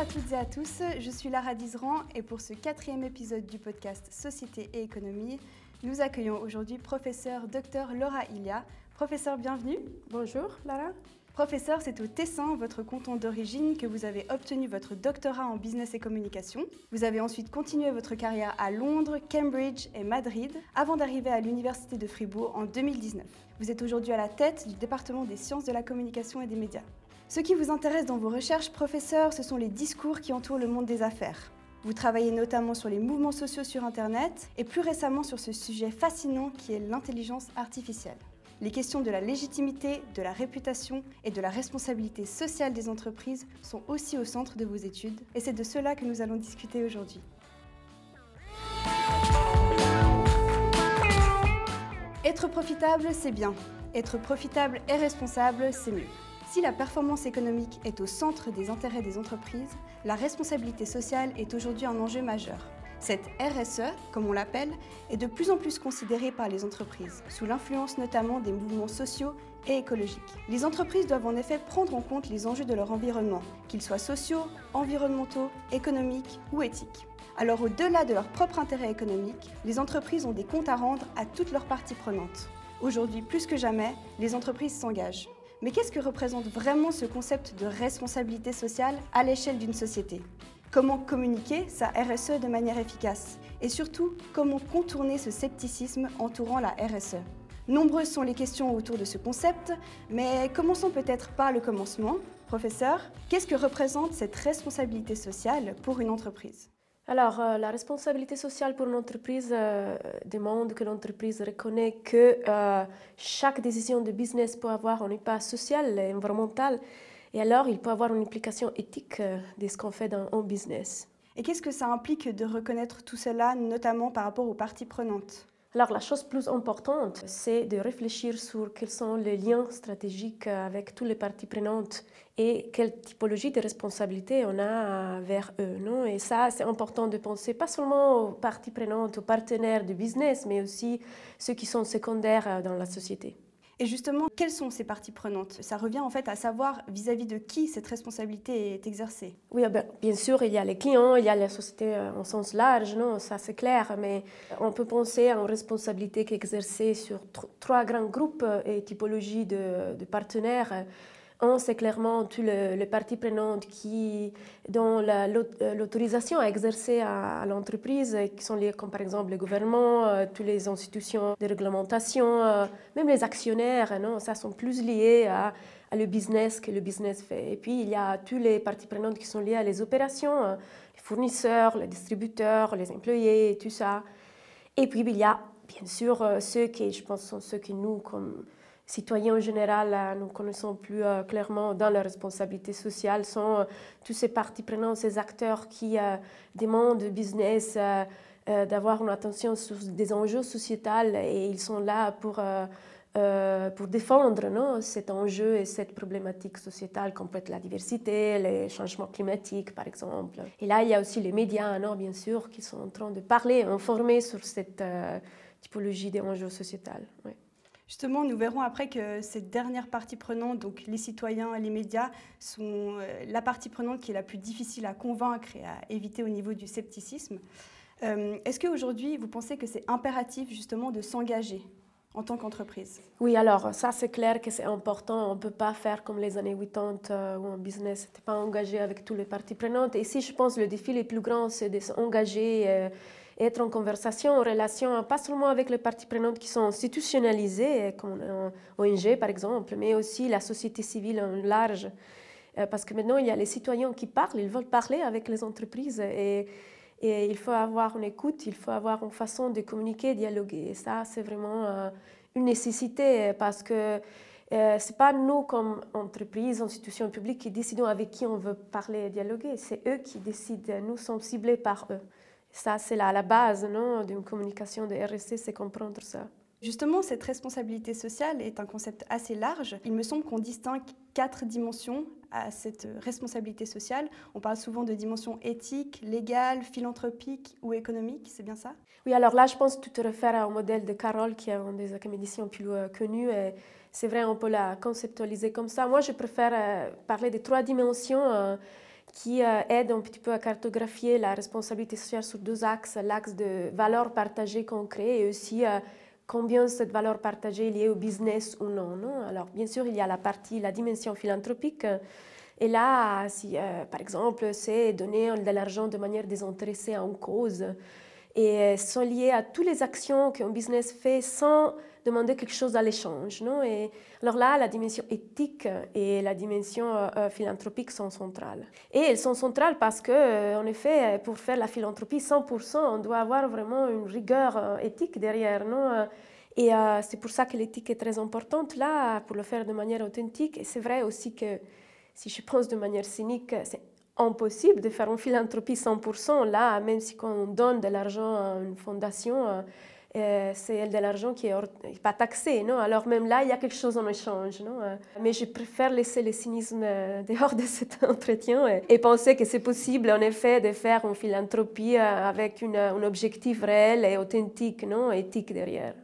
à toutes et à tous, je suis Lara Dizran et pour ce quatrième épisode du podcast Société et économie, nous accueillons aujourd'hui professeur Dr Laura Ilia. Professeur, bienvenue. Bonjour Lara. Professeur, c'est au Tessin, votre canton d'origine, que vous avez obtenu votre doctorat en business et communication. Vous avez ensuite continué votre carrière à Londres, Cambridge et Madrid, avant d'arriver à l'Université de Fribourg en 2019. Vous êtes aujourd'hui à la tête du département des sciences de la communication et des médias. Ce qui vous intéresse dans vos recherches, professeur, ce sont les discours qui entourent le monde des affaires. Vous travaillez notamment sur les mouvements sociaux sur Internet et plus récemment sur ce sujet fascinant qui est l'intelligence artificielle. Les questions de la légitimité, de la réputation et de la responsabilité sociale des entreprises sont aussi au centre de vos études et c'est de cela que nous allons discuter aujourd'hui. Être profitable, c'est bien. Être profitable et responsable, c'est mieux. Si la performance économique est au centre des intérêts des entreprises, la responsabilité sociale est aujourd'hui un enjeu majeur. Cette RSE, comme on l'appelle, est de plus en plus considérée par les entreprises, sous l'influence notamment des mouvements sociaux et écologiques. Les entreprises doivent en effet prendre en compte les enjeux de leur environnement, qu'ils soient sociaux, environnementaux, économiques ou éthiques. Alors au-delà de leur propre intérêt économique, les entreprises ont des comptes à rendre à toutes leurs parties prenantes. Aujourd'hui, plus que jamais, les entreprises s'engagent. Mais qu'est-ce que représente vraiment ce concept de responsabilité sociale à l'échelle d'une société? Comment communiquer sa RSE de manière efficace? Et surtout, comment contourner ce scepticisme entourant la RSE Nombreuses sont les questions autour de ce concept, mais commençons peut-être par le commencement. Professeur, qu'est-ce que représente cette responsabilité sociale pour une entreprise? Alors, euh, la responsabilité sociale pour une entreprise euh, demande que l'entreprise reconnaisse que euh, chaque décision de business peut avoir un impact social et environnemental, et alors il peut avoir une implication éthique de ce qu'on fait dans un business. Et qu'est-ce que ça implique de reconnaître tout cela, notamment par rapport aux parties prenantes? Alors la chose plus importante, c'est de réfléchir sur quels sont les liens stratégiques avec toutes les parties prenantes et quelle typologie de responsabilité on a vers eux. Non? Et ça, c'est important de penser pas seulement aux parties prenantes, aux partenaires du business, mais aussi ceux qui sont secondaires dans la société. Et justement, quelles sont ces parties prenantes? Ça revient en fait à savoir vis-à-vis de qui cette responsabilité est exercée. Oui, ah ben, bien sûr, il y a les clients, il y a la société euh, en sens large, non, ça c'est clair, mais on peut penser à une responsabilité qui est exercée sur trois grands groupes euh, et typologies de, de partenaires. Un, c'est clairement toutes les, parties prenantes qui, dont euh, l'autorisation à exercer à, l'entreprise, qui sont liées comme par exemple le gouvernement, euh, toutes les institutions de réglementation, euh, même les actionnaires, non, ça sont plus liés à, le business que le business fait. Et puis il y a toutes les parties prenantes qui sont liées à les opérations, les fournisseurs, les distributeurs, les employés, tout ça. Et puis il y a bien sûr ceux qui, je pense, sont ceux qui nous, comme citoyens en général, euh, nous connaissons plus euh, clairement dans la responsabilité sociale, sont euh, tous ces parties prenantes, ces acteurs qui demandent au business d'avoir une attention sur des enjeux sociétals et ils sont là pour, pour défendre non, cet enjeu et cette problématique sociétale comme peut être la diversité, les changements climatiques par exemple. Et là, il y a aussi les médias, non, bien sûr, qui sont en train de parler, informer sur cette typologie des enjeux. Justement, nous verrons après que cette dernière partie prenante, donc les citoyens et les médias, sont euh, la partie prenante qui est la plus difficile à convaincre et à éviter au niveau du scepticisme. Euh, est-ce qu'aujourd'hui, vous pensez que c'est impératif justement de s'engager en tant qu'entreprise? Oui, alors ça c'est clair que c'est important. On ne peut pas faire comme les années 80 euh, où un business n'était pas engagé avec toutes les parties prenantes. Et ici, je pense que le défi le plus grand, c'est de s'engager être en conversation, en relation, pas seulement avec les parties prenantes qui sont institutionnalisées, comme ONG par exemple, mais aussi la société civile en large. Euh, parce que maintenant, il y a les citoyens qui parlent, ils veulent parler avec les entreprises et, il faut avoir une écoute, il faut avoir une façon de communiquer, dialoguer. Et ça, c'est vraiment euh, une nécessité parce que euh, ce n'est pas nous, comme entreprise, institution publique, qui décidons avec qui on veut parler et dialoguer. C'est eux qui décident. Nous sommes ciblés par eux. Ça, c'est la, la base d'une communication de RSC, c'est comprendre ça. Justement, cette responsabilité sociale est un concept assez large. Il me semble qu'on distingue quatre dimensions à cette responsabilité sociale. On parle souvent de dimensions éthiques, légales, philanthropiques ou économiques, c'est bien ça? Oui, alors là, je pense que tu te réfères au modèle de Carole, qui est un des académiciens plus euh, connus. Et c'est vrai, on peut la conceptualiser comme ça. Moi, je préfère euh, parler de trois dimensions. Euh, qui aide un petit peu à cartographier la responsabilité sociale sur deux axes, l'axe de valeur partagée qu'on crée et aussi combien cette valeur partagée est liée au business ou non. non? Alors bien sûr, il y a la partie, la dimension philanthropique. Et là, si, par exemple, c'est donner de l'argent de manière désintéressée à une cause et sont liées à toutes les actions qu'un business fait sans demander quelque chose à l'échange. Non? Et alors là, la dimension éthique et la dimension euh, euh, philanthropique sont centrales. Et elles sont centrales parce que, euh, en effet, pour faire la philanthropie 100%, on doit avoir vraiment une rigueur éthique derrière. Non? Et c'est pour ça que l'éthique est très importante là, pour le faire de manière authentique. Et c'est vrai aussi que, si je pense de manière cynique, c'est impossible de faire une philanthropie 100%. Là, même si on donne de l'argent à une fondation, euh, c'est de l'argent qui n'est pas taxé. Non? Alors même là, il y a quelque chose en échange. Non? Euh, Mais je préfère laisser le cynisme euh, dehors de cet entretien et, penser que c'est possible, en effet, de faire une philanthropie avec un objectif réel et authentique, non? Éthique derrière.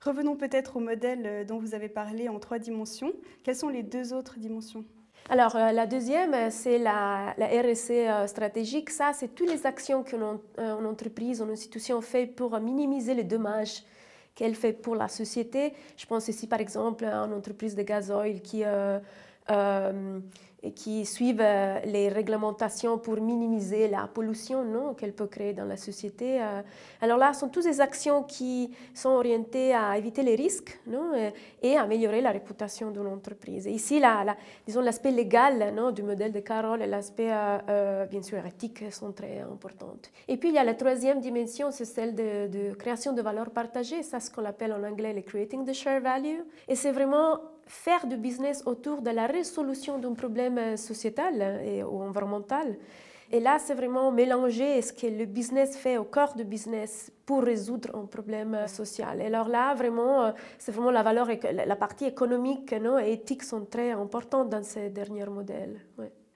Revenons peut-être au modèle dont vous avez parlé en trois dimensions. Quelles sont les deux autres dimensions? Alors, euh, la deuxième, euh, c'est la, la RSE euh, stratégique. Ça, c'est toutes les actions qu'une entreprise, une institution fait pour minimiser les dommages qu'elle fait pour la société. Je pense ici, par exemple, à une entreprise de gazoil qui qui suivent euh, les réglementations pour minimiser la pollution non, qu'elle peut créer dans la société. Euh. Alors là, ce sont toutes des actions qui sont orientées à éviter les risques non, euh, et améliorer la réputation d'une entreprise. ici, la, disons, l'aspect légal non, du modèle de Carole et l'aspect, bien sûr, éthique sont très importants. Et puis, il y a la troisième dimension, c'est celle de, de création de valeur partagée. Ça, ce qu'on appelle en anglais le creating the share value. Et c'est vraiment faire du business autour de la résolution d'un problème sociétal et, ou environnemental. Et là, c'est vraiment mélanger ce que le business fait au cœur du business pour résoudre un problème social. Et alors là, vraiment, c'est vraiment la valeur, la partie économique non, et éthique sont très importantes dans ces derniers modèles.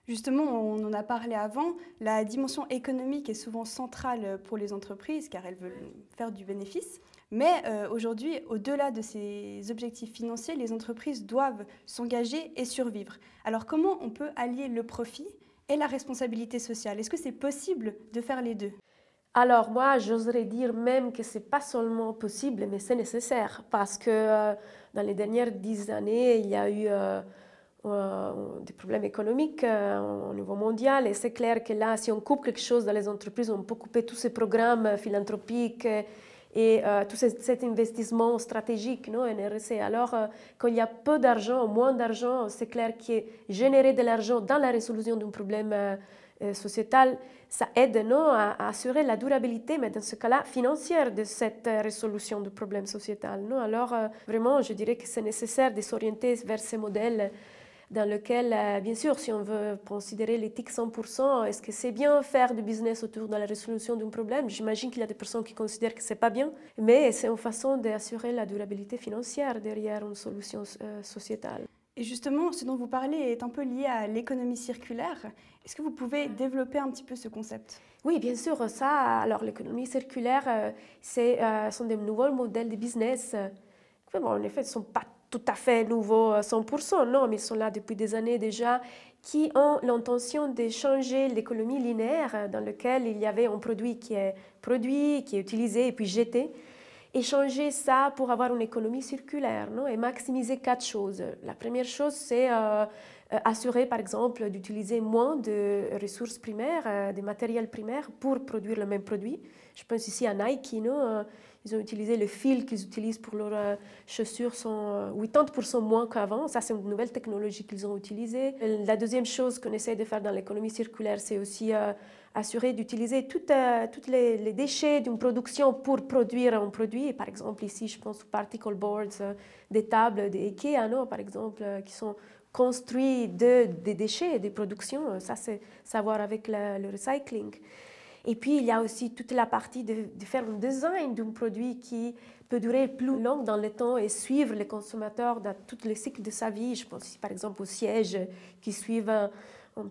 Justement, on en a parlé avant, la dimension économique est souvent centrale pour les entreprises car elles veulent faire du bénéfice. Mais euh, aujourd'hui, au-delà de ces objectifs financiers, les entreprises doivent s'engager et survivre. Alors comment on peut allier le profit et la responsabilité sociale? Est-ce que c'est possible de faire les deux? Alors moi, j'oserais dire même que ce n'est pas seulement possible, mais c'est nécessaire, parce que euh, dans les dernières dix années, il y a eu euh, des problèmes économiques au niveau mondial, et c'est clair que là, si on coupe quelque chose dans les entreprises, on peut couper tous ces programmes philanthropiques et euh, tout cet investissement stratégique non, NRC. Alors, euh, quand il y a peu d'argent, moins d'argent, c'est clair que générer de l'argent dans la résolution d'un problème euh, sociétal, ça aide non, à, assurer la durabilité, mais dans ce cas-là, financière de cette résolution du problème sociétal. Non? Alors, vraiment, je dirais que c'est nécessaire de s'orienter vers ces modèles dans lequel, euh, bien sûr, si on veut considérer l'éthique 100%, est-ce que c'est bien faire du business autour de la résolution d'un problème? J'imagine qu'il y a des personnes qui considèrent que c'est pas bien, mais c'est une façon d'assurer la durabilité financière derrière une solution euh, sociétale. Et justement, ce dont vous parlez est un peu lié à l'économie circulaire. Est-ce que vous pouvez développer un petit peu ce concept? Oui, bien sûr. Ça, alors l'économie circulaire, euh, c'est sont des nouveaux modèles de business. Bon, en effet, ce ne sont pas tout à fait nouveaux à 100%, non, mais ils sont là depuis des années déjà, qui ont l'intention de changer l'économie linéaire dans laquelle il y avait un produit qui est produit, qui est utilisé et puis jeté, et changer ça pour avoir une économie circulaire non et maximiser quatre choses. La première chose, c'est euh, assurer, par exemple, d'utiliser moins de ressources primaires, euh, des matériels primaires pour produire le même produit. Je pense ici à Nike, non ils ont utilisé le fil qu'ils utilisent pour leurs euh, chaussures sont 80% euh, moins qu'avant. Ça, c'est une nouvelle technologie qu'ils ont utilisée. La deuxième chose qu'on essaie de faire dans l'économie circulaire, c'est aussi euh, assurer d'utiliser tous les, déchets d'une production pour produire un produit. par exemple, ici, je pense aux particle boards, des tables des IKEA, par exemple, qui sont construits de, des déchets des productions. Ça, c'est savoir avec le recycling. Et puis, il y a aussi toute la partie de, faire un design d'un produit qui peut durer plus longtemps dans le temps et suivre les consommateurs dans tout le cycle de sa vie. Je pense par exemple aux sièges qui suivent un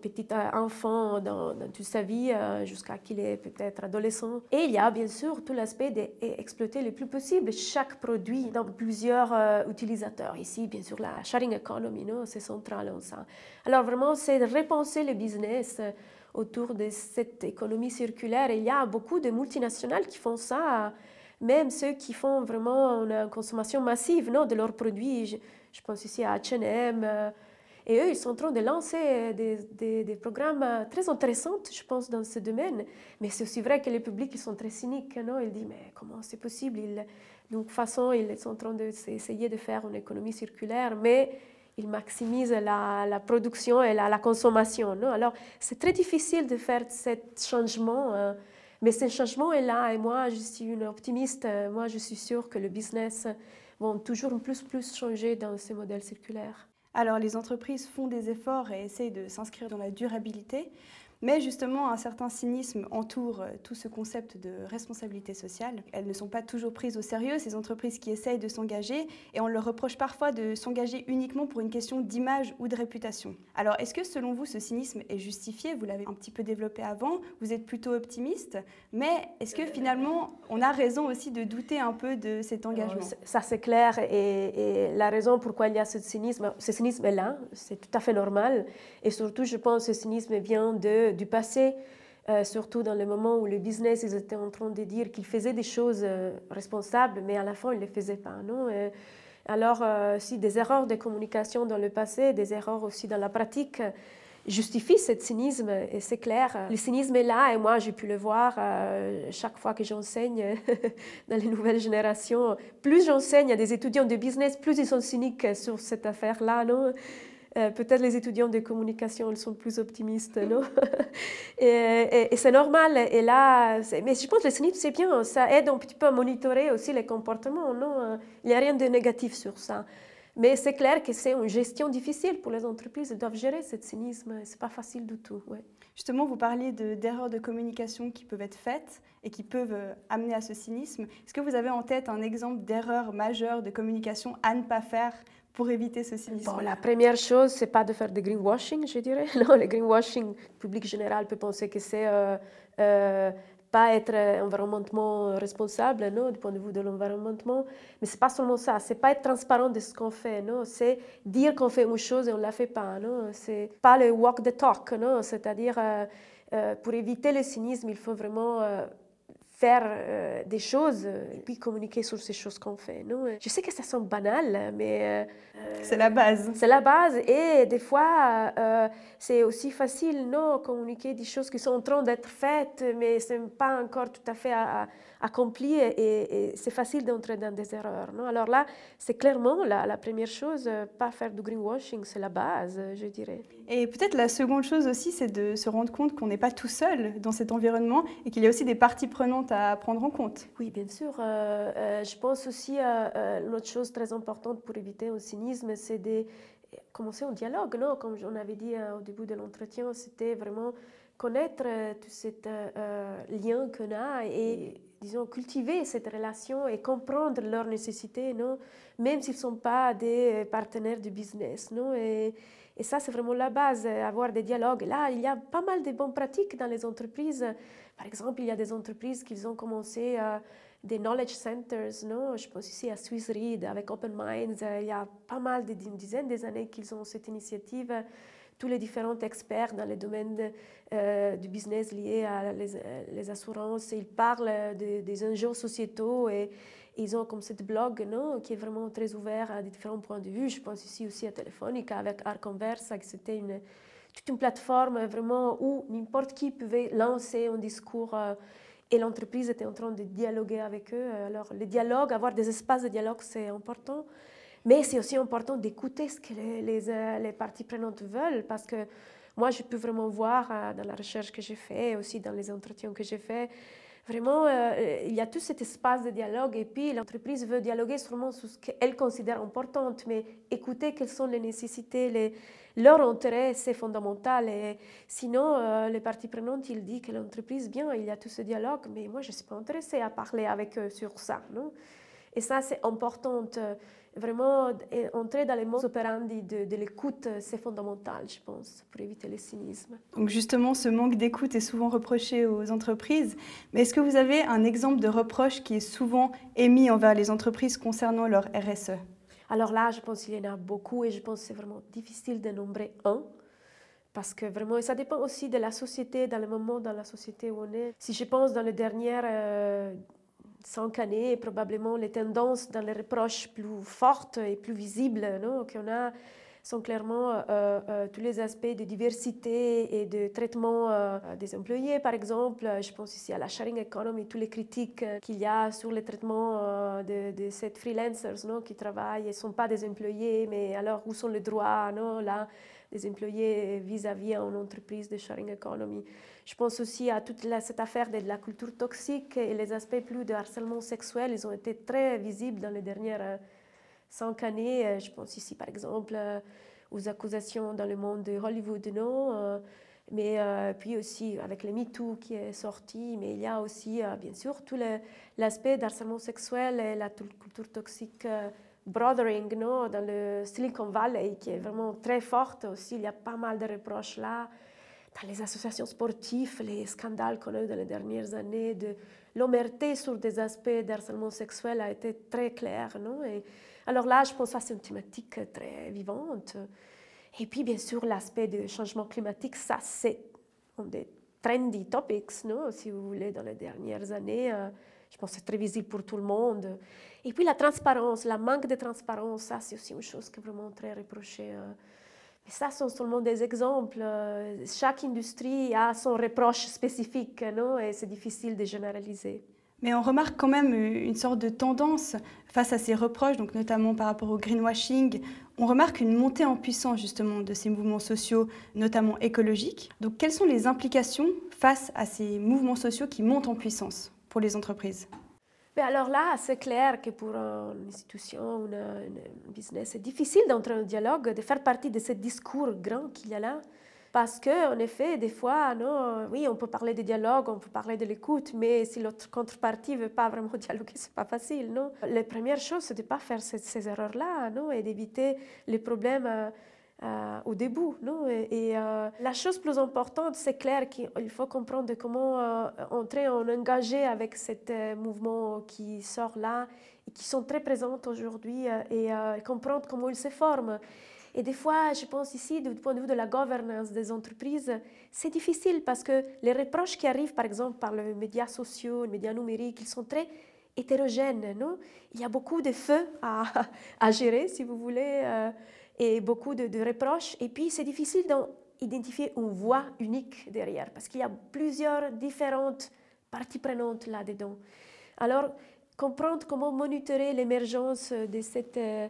petit enfant dans, toute sa vie jusqu'à qu'il est peut-être adolescent. Et il y a bien sûr tout l'aspect d'exploiter le plus possible chaque produit dans plusieurs utilisateurs. Ici, bien sûr, la sharing economy, c'est central en ça. Alors vraiment, c'est repenser le business autour de cette économie circulaire. il y a beaucoup de multinationales qui font ça, même ceux qui font vraiment une consommation massive non, de leurs produits. Je, pense ici à H&M. Et eux, ils sont en train de lancer des, des, programmes très intéressants, je pense, dans ce domaine. Mais c'est aussi vrai que les publics, ils sont très cyniques. Non? Ils disent, mais comment c'est possible? Ils, Donc, façon, ils sont en train d'essayer de faire une économie circulaire, mais il maximise la, la production et la, consommation. Non? Alors, c'est très difficile de faire ce changement, euh, mais ce changement est là. Et moi, je suis une optimiste. Moi, je suis sûre que le business va toujours plus plus changer dans ces modèles circulaires. Alors, les entreprises font des efforts et essayent de s'inscrire dans la durabilité. Mais justement, un certain cynisme entoure euh, tout ce concept de responsabilité sociale. Elles ne sont pas toujours prises au sérieux, ces entreprises qui essayent de s'engager, et on leur reproche parfois de s'engager uniquement pour une question d'image ou de réputation. Alors, est-ce que selon vous, ce cynisme est justifié? Vous l'avez un petit peu développé avant, vous êtes plutôt optimiste, mais est-ce que finalement, on a raison aussi de douter un peu de cet engagement? Ça, c'est clair, et, la raison pourquoi il y a ce cynisme, ce cynisme est là, c'est tout à fait normal, et surtout, je pense que ce cynisme vient de du passé, euh, surtout dans le moment où le business, ils étaient en train de dire qu'ils faisaient des choses euh, responsables, mais à la fin, ils ne les faisaient pas. Non alors, euh, si des erreurs de communication dans le passé, des erreurs aussi dans la pratique, justifient ce cynisme, et c'est clair. Le cynisme est là, et moi, j'ai pu le voir chaque fois que j'enseigne dans les nouvelles générations. Plus j'enseigne à des étudiants de business, plus ils sont cyniques sur cette affaire-là. Non euh, peut-être les étudiants de communication ils sont plus optimistes, non? Et, c'est normal. Et là, mais je pense que le CNIP, c'est bien. Ça aide un petit peu à monitorer aussi les comportements, non? Euh, Il n'y a rien de négatif sur ça. Mais c'est clair que c'est une gestion difficile pour les entreprises. Elles doivent gérer ce cynisme. Ce n'est pas facile du tout. Justement, vous parliez d'erreurs de, de, communication qui peuvent être faites et qui peuvent euh, amener à ce cynisme. Est-ce que vous avez en tête un exemple d'erreur majeure de communication à ne pas faire pour éviter ce cynisme bon, La première chose, c'est pas de faire du greenwashing, je dirais. Non, le greenwashing, le public général peut penser que c'est euh, euh, pas être environnementement responsable, non, du point de vue de l'environnement. Mais c'est pas seulement ça. C'est pas être transparent de ce qu'on fait, non. C'est dire qu'on fait une chose et on la fait pas, non. C'est pas le walk the talk, non. C'est-à-dire, euh, pour éviter le cynisme, il faut vraiment faire euh, des choses et puis communiquer sur ces choses qu'on fait. Non je sais que ça semble banal, mais... Euh, c'est la base. C'est la base et des fois, euh, c'est aussi facile, non, communiquer des choses qui sont en train d'être faites, mais ce n'est pas encore tout à fait accompli et, c'est facile d'entrer dans des erreurs. Non Alors là, c'est clairement la, la, première chose, pas faire du greenwashing, c'est la base, je dirais. Et peut-être la seconde chose aussi, c'est de se rendre compte qu'on n'est pas tout seul dans cet environnement et qu'il y a aussi des parties prenantes à prendre en compte. Oui, bien sûr. Euh, euh, je pense aussi à euh, l'autre chose très importante pour éviter le cynisme, c'est de commencer un dialogue. Non? Comme on avait dit au début de l'entretien, c'était vraiment connaître tout ce lien qu'on a et disons, cultiver cette relation et comprendre leurs nécessités, non? Même s'ils ne sont pas des partenaires du business. Non? Et ça, c'est vraiment la base, avoir des dialogues. Là, il y a pas mal de bonnes pratiques dans les entreprises. Par exemple, il y a des entreprises qui ont commencé euh, des knowledge centers, non? Je pense ici à Swiss Read avec Open Minds. il y a pas mal, d'une dizaine d'années qu'ils ont cette initiative. Tous les différents experts dans les domaines euh, du business liés à les, les assurances, ils parlent des enjeux sociétaux et ils ont comme cette blog non, qui est vraiment très ouvert à différents points de vue. Je pense ici aussi à Telefonica avec Arconversa, que c'était toute une plateforme vraiment où n'importe qui pouvait lancer un discours euh, et l'entreprise était en train de dialoguer avec eux. Alors le dialogue, avoir des espaces de dialogue, c'est important. Mais c'est aussi important d'écouter ce que les, les, euh, parties prenantes veulent parce que moi, je peux vraiment voir euh, dans la recherche que j'ai fait, aussi dans les entretiens que j'ai fait, Vraiment, euh, il y a tout cet espace de dialogue et puis l'entreprise veut dialoguer sûrement sur ce qu'elle considère important, mais écouter quelles sont les nécessités, les, leur intérêt, c'est fondamental. Sinon, euh, les parties prenantes, ils disent que l'entreprise, bien, il y a tout ce dialogue, mais moi, je ne suis pas intéressée à parler avec eux sur ça. Non? Et ça, c'est important. Vraiment, entrer dans les mots operandi de, de l'écoute, c'est fondamental, je pense, pour éviter le cynisme. Donc justement, ce manque d'écoute est souvent reproché aux entreprises. Mais est-ce que vous avez un exemple de reproche qui est souvent émis envers les entreprises concernant leur RSE Alors là, je pense qu'il y en a beaucoup et je pense que c'est vraiment difficile de nombrer un. Parce que vraiment, et ça dépend aussi de la société, dans le moment dans la société où on est. Si je pense dans les dernières euh, cinq années, probablement les tendances dans les reproches plus fortes et plus visibles qu'on a sont clairement euh, euh, tous les aspects de diversité et de traitement des employés, par exemple. Je pense ici à la sharing economy, toutes les critiques qu'il y a sur le traitement de, ces freelancers non, qui travaillent et ne sont pas des employés, mais alors où sont les droits non, là, des employés vis-à-vis d'une entreprise de sharing economy. Je pense aussi à toute cette affaire de la culture toxique et les aspects plus de harcèlement sexuel. Ils ont été très visibles dans les dernières euh, cinq années. Euh, je pense ici, par exemple, euh, aux accusations dans le monde de Hollywood, non mais puis aussi avec le MeToo qui est sorti, mais il y a aussi, bien sûr, tout l'aspect d'harcèlement sexuel et la culture toxique brothering non, dans le Silicon Valley, qui est vraiment très forte aussi. Il y a pas mal de reproches là. Dans les associations sportives, les scandales qu'on a eu dans les dernières années, de l'omerté sur des aspects d'harcèlement sexuel a été très clair. Non? Alors là, je pense que c'est une thématique très vivante. Et puis, bien sûr, l'aspect du changement climatique, ça, c'est un des trendy topics, non? si vous voulez, dans les dernières années. Euh, je pense que c'est très visible pour tout le monde. Et puis la transparence, la manque de transparence, ça c'est aussi une chose qui est vraiment très reprochée. Euh. Mais ça sont seulement des exemples. Euh. Chaque industrie a son reproche spécifique, non et c'est difficile de généraliser. Mais on remarque quand même une sorte de tendance face à ces reproches, donc notamment par rapport au greenwashing. On remarque une montée en puissance justement de ces mouvements sociaux, notamment écologiques. Donc quelles sont les implications face à ces mouvements sociaux qui montent en puissance pour les entreprises? Mais alors là, c'est clair que pour une institution, un business, c'est difficile d'entrer en dialogue, de faire partie de ce discours grand qu'il y a là. Parce qu'en effet, des fois, non, oui, on peut parler de dialogue, on peut parler de l'écoute, mais si l'autre contrepartie ne veut pas vraiment dialoguer, ce n'est pas facile. Non la première chose, c'est de ne pas faire ces, erreurs-là et d'éviter les problèmes. Euh, euh, au début. Non? Et, euh, la chose plus importante, c'est clair qu'il faut comprendre comment euh, entrer en engagé avec ce mouvement qui sort là et qui sont très présents aujourd'hui et comprendre comment ils se forment. Et des fois, je pense ici, du point de vue de la gouvernance des entreprises, c'est difficile parce que les reproches qui arrivent, par exemple, par les médias sociaux, les médias numériques, ils sont très hétérogènes. Non? Il y a beaucoup de feux à, à gérer, si vous voulez et beaucoup de, reproches. Et puis, c'est difficile d'identifier une voix unique derrière, parce qu'il y a plusieurs différentes parties prenantes là-dedans. Alors, comprendre comment monitorer l'émergence de ces euh,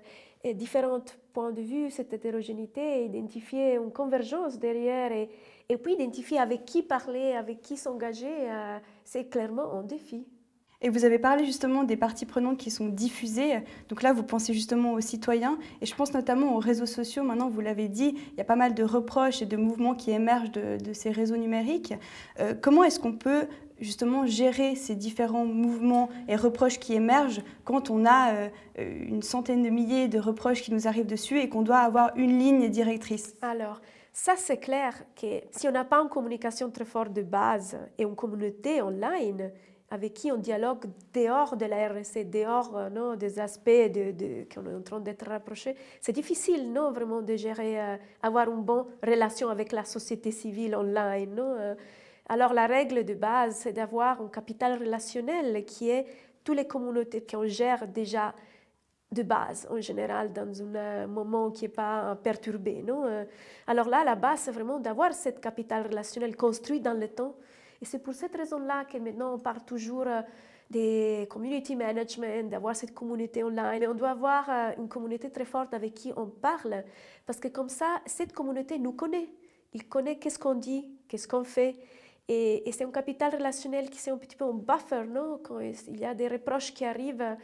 différents points de vue, cette hétérogénéité, identifier une convergence derrière et, et puis identifier avec qui parler, avec qui s'engager, euh, c'est clairement un défi. Et vous avez parlé justement des parties prenantes qui sont diffusées. Donc là, vous pensez justement aux citoyens. Et je pense notamment aux réseaux sociaux. Maintenant, vous l'avez dit, il y a pas mal de reproches et de mouvements qui émergent de, ces réseaux numériques. Euh, comment est-ce qu'on peut justement gérer ces différents mouvements et reproches qui émergent quand on a euh, une centaine de milliers de reproches qui nous arrivent dessus et qu'on doit avoir une ligne directrice? Alors, ça c'est clair que si on n'a pas une communication très forte de base et une communauté online, avec qui on dialogue dehors de la RSC, dehors euh, non, des aspects de, de, qu'on est en train d'être rapprochés. C'est difficile, non, vraiment, de gérer, euh, avoir une bonne relation avec la société civile online. Euh. alors, la règle de base, c'est d'avoir un capital relationnel qui est toutes les communautés qu'on gère déjà de base, en général, dans un moment qui n'est pas perturbé. Non? alors là, la base, c'est vraiment d'avoir cette capital relationnel construit dans le temps et c'est pour cette raison-là que maintenant on parle toujours euh, des community management, d'avoir cette communauté online. on doit avoir euh, une communauté très forte avec qui on parle, parce que comme ça, cette communauté nous connaît. Il connaît qu'est-ce qu'on dit, qu'est-ce qu'on fait. Et, c'est un capital relationnel qui c'est un petit peu un buffer, non? Quand il y a des reproches qui arrivent,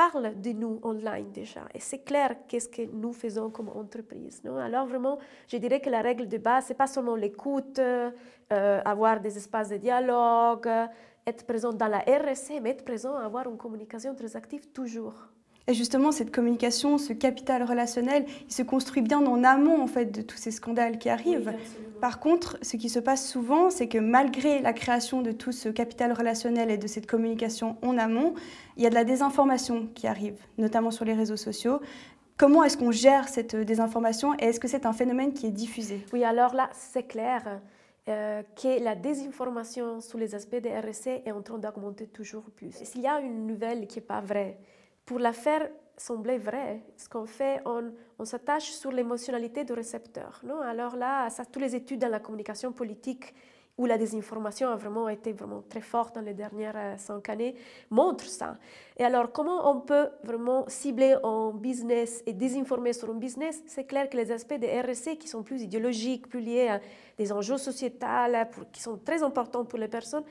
parle de nous online déjà. Et c'est clair qu'est-ce que nous faisons comme entreprise. Alors vraiment, je dirais que la règle de base, c'est pas seulement l'écoute, euh, avoir des espaces de dialogue, être présent dans la RSC, mais être présent, avoir une communication très active toujours. Et justement, cette communication, ce capital relationnel, il se construit bien en amont en fait de tous ces scandales qui arrivent. Par contre, ce qui se passe souvent, c'est que malgré la création de tout ce capital relationnel et de cette communication en amont, il y a de la désinformation qui arrive, notamment sur les réseaux sociaux. Comment est-ce qu'on gère cette désinformation et est-ce que c'est un phénomène qui est diffusé? Oui, alors là, c'est clair. Euh, que la désinformation sur les aspects des RSC est en train d'augmenter toujours plus. S'il y a une nouvelle qui n'est pas vraie, pour la faire sembler vraie, ce qu'on fait, on, s'attache sur l'émotionnalité du récepteur. Non? Alors là, ça, toutes les études dans la communication politique où la désinformation a vraiment été vraiment très forte dans les dernières euh, cinq années, montrent ça. Et alors, comment on peut vraiment cibler un business et désinformer sur un business? C'est clair que les aspects des RSC qui sont plus idéologiques, plus liés à des enjeux sociétals, qui sont très importants pour les personnes,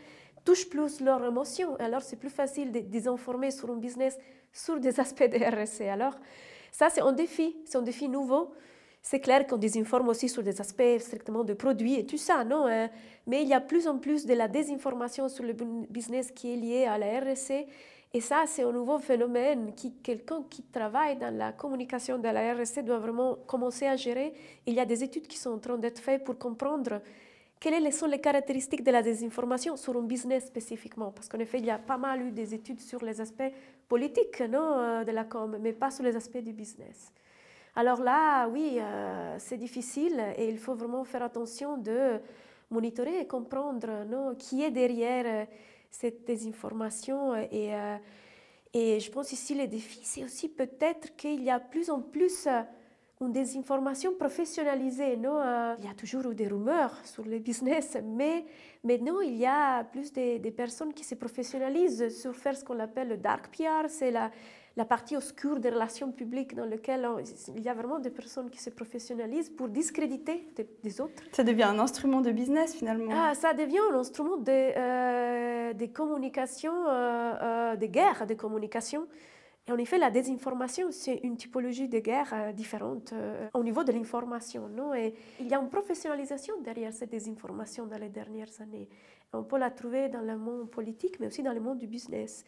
touchent plus leurs émotions. Alors, c'est plus facile de désinformer sur un business sur des aspects des RSC. Alors, ça, c'est un défi, c'est un défi nouveau. C'est clair qu'on désinforme aussi sur des aspects strictement de produits et tout ça, non hein? Mais il y a plus en plus de la désinformation sur le business qui est lié à la RSC. Et ça, c'est un nouveau phénomène qui quelqu'un qui travaille dans la communication de la RSC doit vraiment commencer à gérer. Il y a des études qui sont en train d'être faites pour comprendre quelles sont les caractéristiques de la désinformation sur un business spécifiquement Parce qu'en effet, il y a pas mal eu des études sur les aspects politiques non, euh, de la com, mais pas sur les aspects du business. Alors là, oui, euh, c'est difficile et il faut vraiment faire attention de monitorer et comprendre non, qui est derrière euh, cette désinformation. Et, et je pense ici, le défi, c'est aussi peut-être qu'il y a plus en plus une désinformation professionnalisée. Non euh, il y a toujours eu des rumeurs sur le business, mais maintenant il y a plus des, personnes qui se professionnalisent sur faire ce qu'on appelle le dark PR, c'est la, la partie obscure des relations publiques dans laquelle il y a vraiment des personnes qui se professionnalisent pour discréditer des, autres. Ça devient un instrument de business finalement. Ah, ça devient un instrument de, euh, de communication, euh, de guerre de communication. En effet, la désinformation, c'est une typologie de guerre euh, différente euh, au niveau de l'information. Non? Et il y a une professionnalisation derrière cette désinformation dans les dernières années. On peut la trouver dans le monde politique, mais aussi dans le monde du business.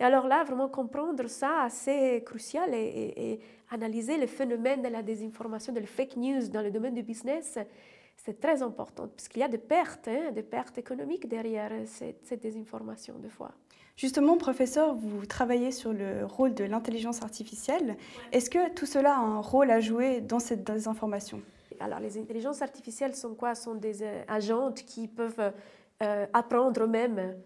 Et alors là, vraiment comprendre ça, c'est crucial et, analyser le phénomène de la désinformation, de la fake news dans le domaine du business, c'est très important, parce qu'il y a des pertes, hein, des pertes économiques derrière cette, cette désinformation, des fois. Justement, professeur, vous travaillez sur le rôle de l'intelligence artificielle. Est-ce que tout cela a un rôle à jouer dans cette désinformation? Alors, les intelligences artificielles sont quoi? Sont des euh, agentes qui peuvent euh, apprendre eux-mêmes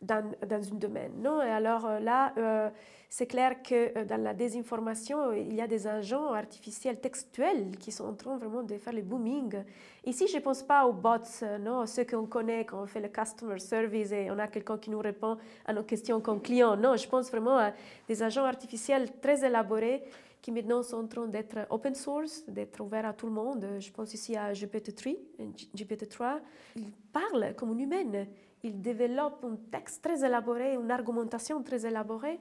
dans, dans un domaine. Non? Et alors euh, là, euh, c'est clair que euh, dans la désinformation, il y a des agents artificiels textuels qui sont en train vraiment de faire le booming. Ici, je ne pense pas aux bots, non, ceux qu'on connaît quand on fait le customer service et on a quelqu'un qui nous répond à nos questions comme client. Non, je pense vraiment à des agents artificiels très élaborés qui maintenant sont en train d'être open source, d'être ouverts à tout le monde. Je pense ici à GPT-3. GPT-3, il parle comme une humaine il développe un texte très élaboré, une argumentation très élaborée.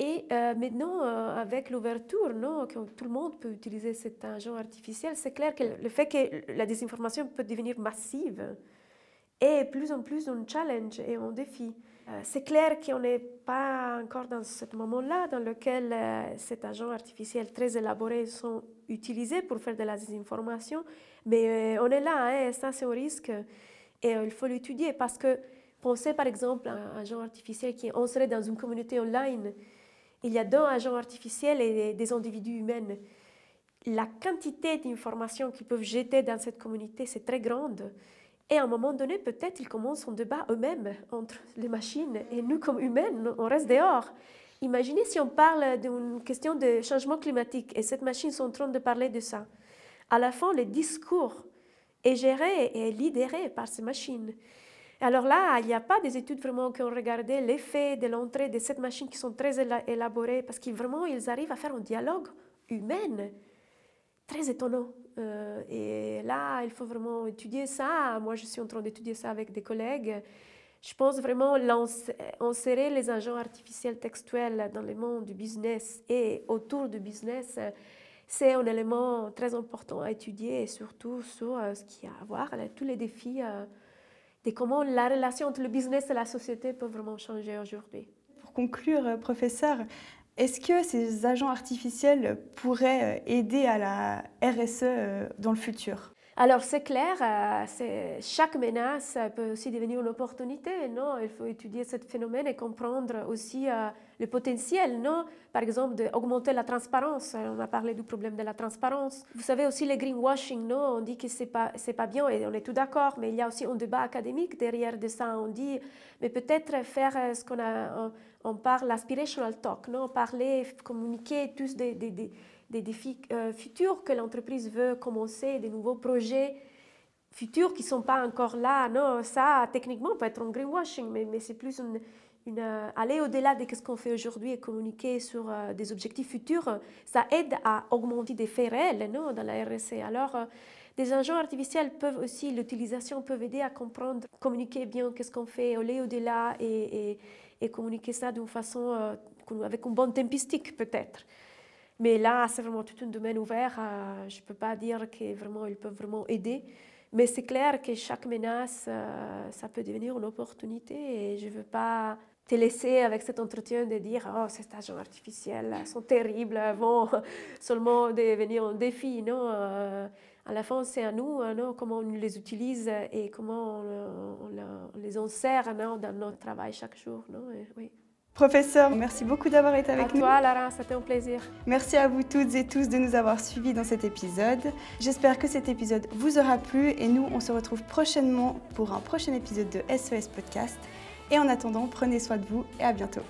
Et euh, maintenant, euh, avec l'ouverture, que tout le monde peut utiliser cet agent artificiel, c'est clair que le fait que la désinformation peut devenir massive est plus en plus un challenge et un défi. Euh, c'est clair qu'on n'est pas encore dans ce moment-là dans lequel cet agent artificiel très élaboré sont utilisés pour faire de la désinformation, mais on est là, hein, ça c'est au risque. Et il faut l'étudier parce que pensez par exemple à un agent artificiel qui on serait dans une communauté online. Il y a deux agents artificiels et des individus humains. La quantité d'informations qu'ils peuvent jeter dans cette communauté, c'est très grande. Et à un moment donné, peut-être ils commencent un débat eux-mêmes entre les machines et nous comme humains, on reste dehors. Imaginez si on parle d'une question de changement climatique et cette machine sont en train de parler de ça. À la fin, les discours est géré et lidéré par ces machines. Alors là, il n'y a pas des études vraiment qui ont regardé l'effet de l'entrée de cette machine qui sont très élaborées parce qu'ils vraiment ils arrivent à faire un dialogue humain très étonnant. Euh, et là, il faut vraiment étudier ça. Moi, je suis en train d'étudier ça avec des collègues. Je pense vraiment insérer les agents artificiels textuels dans le monde du business et autour du business c'est un élément très important à étudier et surtout sur euh, ce qui a à voir avec tous les défis euh, de comment la relation entre le business et la société peut vraiment changer aujourd'hui. Pour conclure, professeur, est-ce que ces agents artificiels pourraient aider à la RSE dans le futur? Alors c'est clair, euh, chaque menace peut aussi devenir une opportunité. Non? Il faut étudier ce phénomène et comprendre aussi euh, le potentiel. Non? Par exemple, d'augmenter la transparence. On a parlé du problème de la transparence. Vous savez aussi le greenwashing. Non? On dit que ce n'est pas, pas bien et on est tout d'accord, mais il y a aussi un débat académique derrière de ça. On dit, mais peut-être faire euh, ce qu'on a, on, parle l'aspirational talk, non? Parler, communiquer tous des défis euh, futurs que l'entreprise veut commencer, des nouveaux projets futurs qui ne sont pas encore là. Non, ça, techniquement, peut être un greenwashing, mais, c'est plus une, euh, aller au-delà de ce qu'on fait aujourd'hui et communiquer sur euh, des objectifs futurs. Ça aide à augmenter des faits réels non, dans la RSE. Alors, des agents artificiels peuvent aussi, l'utilisation peut aider à comprendre, communiquer bien qu'est-ce qu'on fait, aller au-delà et, et, communiquer ça d'une façon, avec une bonne tempistique peut-être. Mais là, c'est vraiment tout un domaine ouvert. Euh, je ne peux pas dire qu'ils peuvent vraiment aider. Mais c'est clair que chaque menace, euh, ça peut devenir une opportunité. Et je ne veux pas te laisser avec cet entretien de dire oh ces agents artificiels sont terribles, vont seulement devenir un défi. Non, euh, à la fin c'est à nous, non, comment on les utilise et comment on, les insère non, dans notre travail chaque jour. Non, oui. Professeur, merci beaucoup d'avoir été avec à nous. Toi, Lara, c'était un plaisir. Merci à vous toutes et tous de nous avoir suivis dans cet épisode. J'espère que cet épisode vous aura plu et nous, on se retrouve prochainement pour un prochain épisode de SES Podcast. Et en attendant, prenez soin de vous et à bientôt.